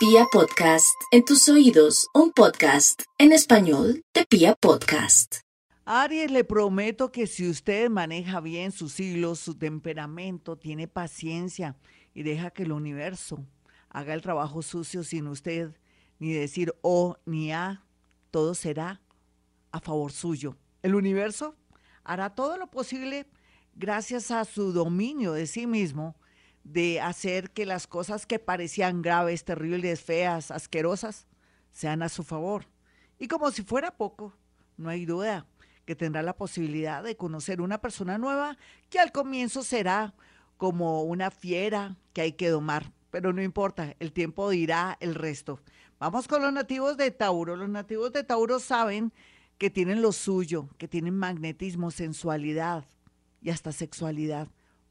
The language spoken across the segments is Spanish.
Pia Podcast, en tus oídos, un podcast en español de Pia Podcast. Aries, le prometo que si usted maneja bien sus hilos, su temperamento, tiene paciencia y deja que el universo haga el trabajo sucio sin usted ni decir O ni A, todo será a favor suyo. El universo hará todo lo posible gracias a su dominio de sí mismo de hacer que las cosas que parecían graves, terribles, feas, asquerosas, sean a su favor. Y como si fuera poco, no hay duda que tendrá la posibilidad de conocer una persona nueva que al comienzo será como una fiera que hay que domar, pero no importa, el tiempo dirá el resto. Vamos con los nativos de Tauro. Los nativos de Tauro saben que tienen lo suyo, que tienen magnetismo, sensualidad y hasta sexualidad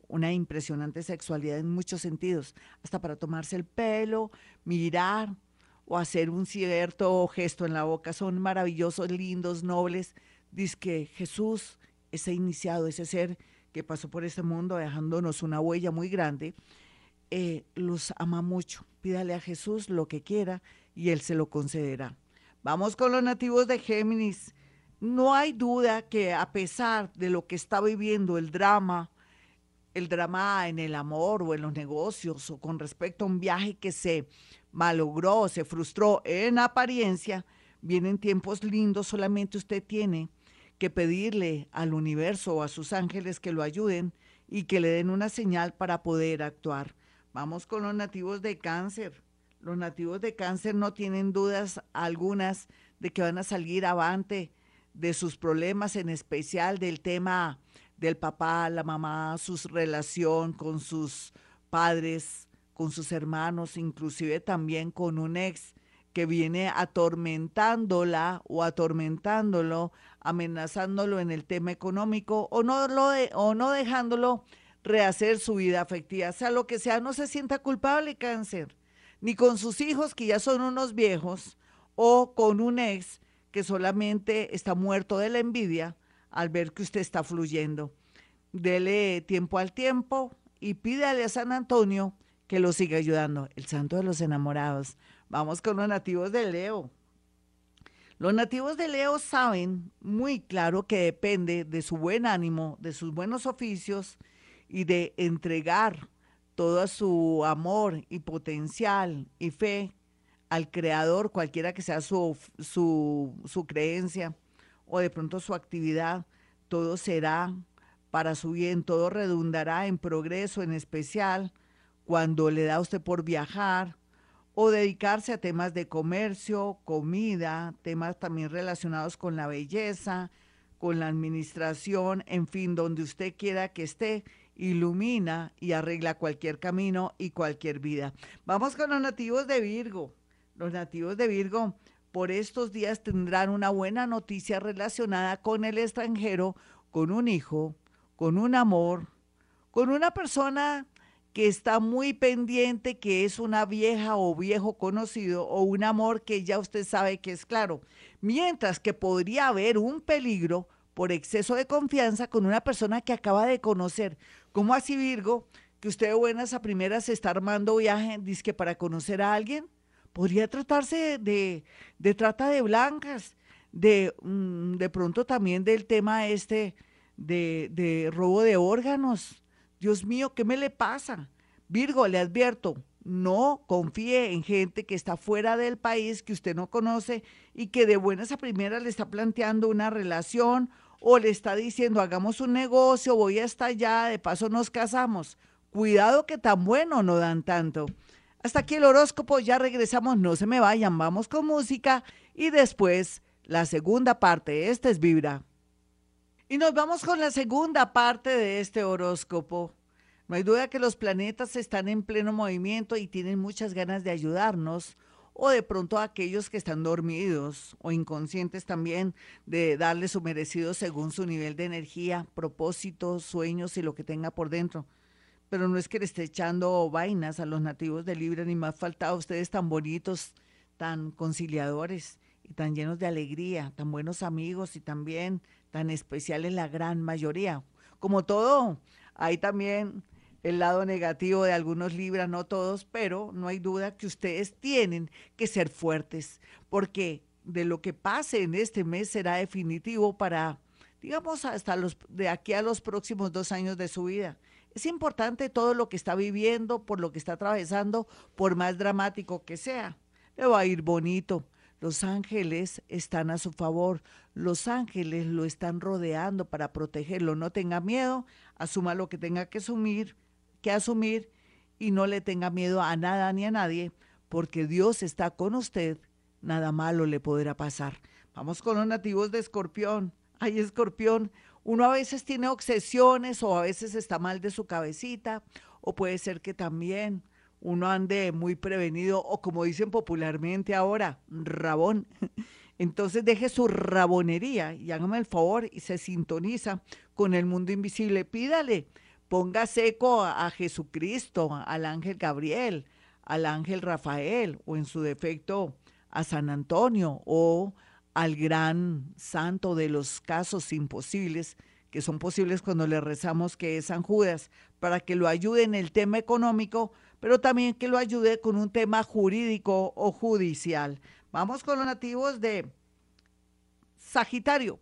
una impresionante sexualidad en muchos sentidos, hasta para tomarse el pelo, mirar o hacer un cierto gesto en la boca. Son maravillosos, lindos, nobles. Dice que Jesús, ese iniciado, ese ser que pasó por este mundo dejándonos una huella muy grande, eh, los ama mucho. Pídale a Jesús lo que quiera y Él se lo concederá. Vamos con los nativos de Géminis. No hay duda que a pesar de lo que está viviendo el drama, el drama en el amor o en los negocios o con respecto a un viaje que se malogró, se frustró en apariencia, vienen tiempos lindos, solamente usted tiene que pedirle al universo o a sus ángeles que lo ayuden y que le den una señal para poder actuar. Vamos con los nativos de cáncer. Los nativos de cáncer no tienen dudas algunas de que van a salir avante de sus problemas, en especial del tema del papá, la mamá, su relación con sus padres, con sus hermanos, inclusive también con un ex que viene atormentándola o atormentándolo, amenazándolo en el tema económico o no, lo o no dejándolo rehacer su vida afectiva. Sea lo que sea, no se sienta culpable cáncer, ni con sus hijos que ya son unos viejos o con un ex que solamente está muerto de la envidia al ver que usted está fluyendo. Dele tiempo al tiempo y pídale a San Antonio que lo siga ayudando, el santo de los enamorados. Vamos con los nativos de Leo. Los nativos de Leo saben muy claro que depende de su buen ánimo, de sus buenos oficios y de entregar todo su amor y potencial y fe al Creador, cualquiera que sea su, su, su creencia o de pronto su actividad, todo será para su bien, todo redundará en progreso, en especial cuando le da usted por viajar o dedicarse a temas de comercio, comida, temas también relacionados con la belleza, con la administración, en fin, donde usted quiera que esté, ilumina y arregla cualquier camino y cualquier vida. Vamos con los nativos de Virgo. Los nativos de Virgo por estos días tendrán una buena noticia relacionada con el extranjero, con un hijo, con un amor, con una persona que está muy pendiente, que es una vieja o viejo conocido, o un amor que ya usted sabe que es claro. Mientras que podría haber un peligro por exceso de confianza con una persona que acaba de conocer. ¿Cómo así, Virgo? Que usted de buenas a primeras está armando viaje, dice para conocer a alguien podría tratarse de, trata de blancas, de, mm, de pronto también del tema este de, de robo de órganos. Dios mío, ¿qué me le pasa? Virgo, le advierto, no confíe en gente que está fuera del país, que usted no conoce y que de buenas a primeras le está planteando una relación o le está diciendo hagamos un negocio, voy hasta allá, de paso nos casamos. Cuidado que tan bueno no dan tanto. Hasta aquí el horóscopo, ya regresamos, no se me vayan, vamos con música y después la segunda parte. Esta es Vibra. Y nos vamos con la segunda parte de este horóscopo. No hay duda que los planetas están en pleno movimiento y tienen muchas ganas de ayudarnos, o de pronto a aquellos que están dormidos o inconscientes también, de darle su merecido según su nivel de energía, propósitos, sueños y lo que tenga por dentro pero no es que le esté echando vainas a los nativos de Libra, ni más faltado ustedes tan bonitos, tan conciliadores y tan llenos de alegría, tan buenos amigos y también tan especiales la gran mayoría. Como todo, hay también el lado negativo de algunos libras, no todos, pero no hay duda que ustedes tienen que ser fuertes, porque de lo que pase en este mes será definitivo para, digamos, hasta los de aquí a los próximos dos años de su vida. Es importante todo lo que está viviendo, por lo que está atravesando, por más dramático que sea. Le va a ir bonito. Los ángeles están a su favor. Los ángeles lo están rodeando para protegerlo. No tenga miedo, asuma lo que tenga que asumir, que asumir y no le tenga miedo a nada ni a nadie, porque Dios está con usted. Nada malo le podrá pasar. Vamos con los nativos de Escorpión. Ay, Escorpión, uno a veces tiene obsesiones o a veces está mal de su cabecita, o puede ser que también uno ande muy prevenido o como dicen popularmente ahora, rabón. Entonces deje su rabonería y hágame el favor y se sintoniza con el mundo invisible. Pídale, ponga seco a, Jesucristo, al ángel Gabriel, al ángel Rafael o en su defecto a San Antonio o al gran santo de los casos imposibles, que son posibles cuando le rezamos que es San Judas, para que lo ayude en el tema económico, pero también que lo ayude con un tema jurídico o judicial. Vamos con los nativos de Sagitario.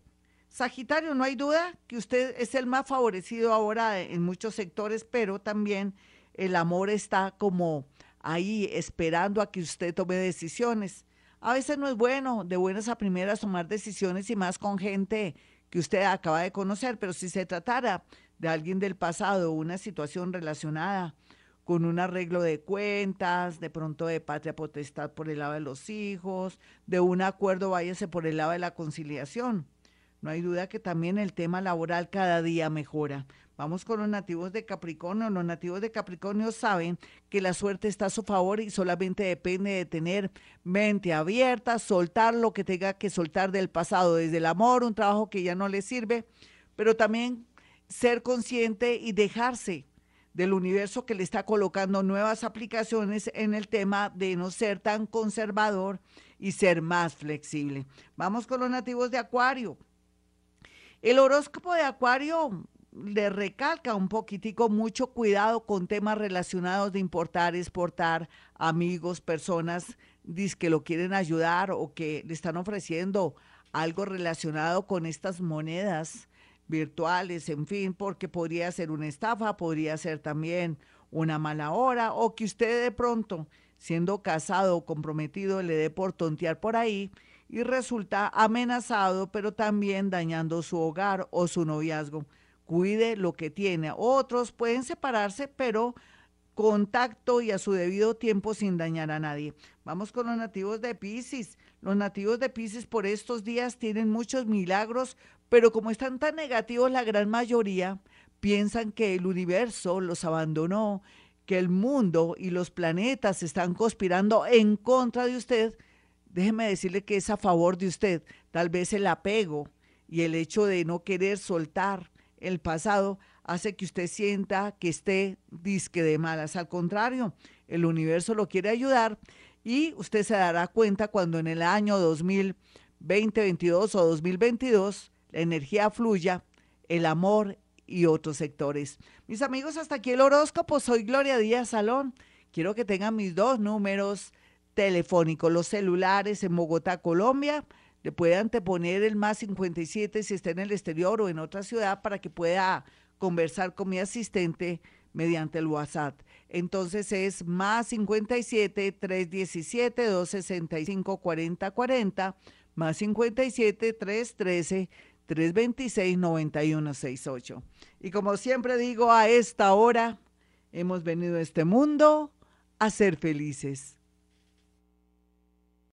Sagitario, no hay duda que usted es el más favorecido ahora en muchos sectores, pero también el amor está como ahí esperando a que usted tome decisiones. A veces no es bueno de buenas a primeras tomar decisiones y más con gente que usted acaba de conocer, pero si se tratara de alguien del pasado, una situación relacionada con un arreglo de cuentas, de pronto de patria potestad por el lado de los hijos, de un acuerdo, váyase por el lado de la conciliación. No hay duda que también el tema laboral cada día mejora. Vamos con los nativos de Capricornio. Los nativos de Capricornio saben que la suerte está a su favor y solamente depende de tener mente abierta, soltar lo que tenga que soltar del pasado, desde el amor, un trabajo que ya no le sirve, pero también ser consciente y dejarse del universo que le está colocando nuevas aplicaciones en el tema de no ser tan conservador y ser más flexible. Vamos con los nativos de Acuario. El horóscopo de Acuario le recalca un poquitico mucho cuidado con temas relacionados de importar, exportar, amigos, personas que lo quieren ayudar o que le están ofreciendo algo relacionado con estas monedas virtuales, en fin, porque podría ser una estafa, podría ser también una mala hora o que usted de pronto, siendo casado o comprometido, le dé por tontear por ahí y resulta amenazado, pero también dañando su hogar o su noviazgo. Cuide lo que tiene. Otros pueden separarse, pero contacto y a su debido tiempo sin dañar a nadie. Vamos con los nativos de Pisces. Los nativos de Pisces por estos días tienen muchos milagros pero como están tan negativos, la gran mayoría piensan que el universo los abandonó, que el mundo y los planetas están conspirando en contra de usted. Déjeme decirle que es a favor de usted. Tal vez el apego y el hecho de no querer soltar el pasado hace que usted sienta que esté disque de malas. Al contrario, el universo lo quiere ayudar y usted se dará cuenta cuando en el año 2020, 2022 o 2022 la energía fluya, el amor y otros sectores. Mis amigos, hasta aquí el horóscopo. Soy Gloria Díaz Salón. Quiero que tengan mis dos números telefónicos, los celulares en Bogotá, Colombia. Le puedan poner el más 57 si está en el exterior o en otra ciudad para que pueda conversar con mi asistente mediante el WhatsApp. Entonces es más 57 317 265 4040 más 57 313 326-9168. Y como siempre digo, a esta hora hemos venido a este mundo a ser felices.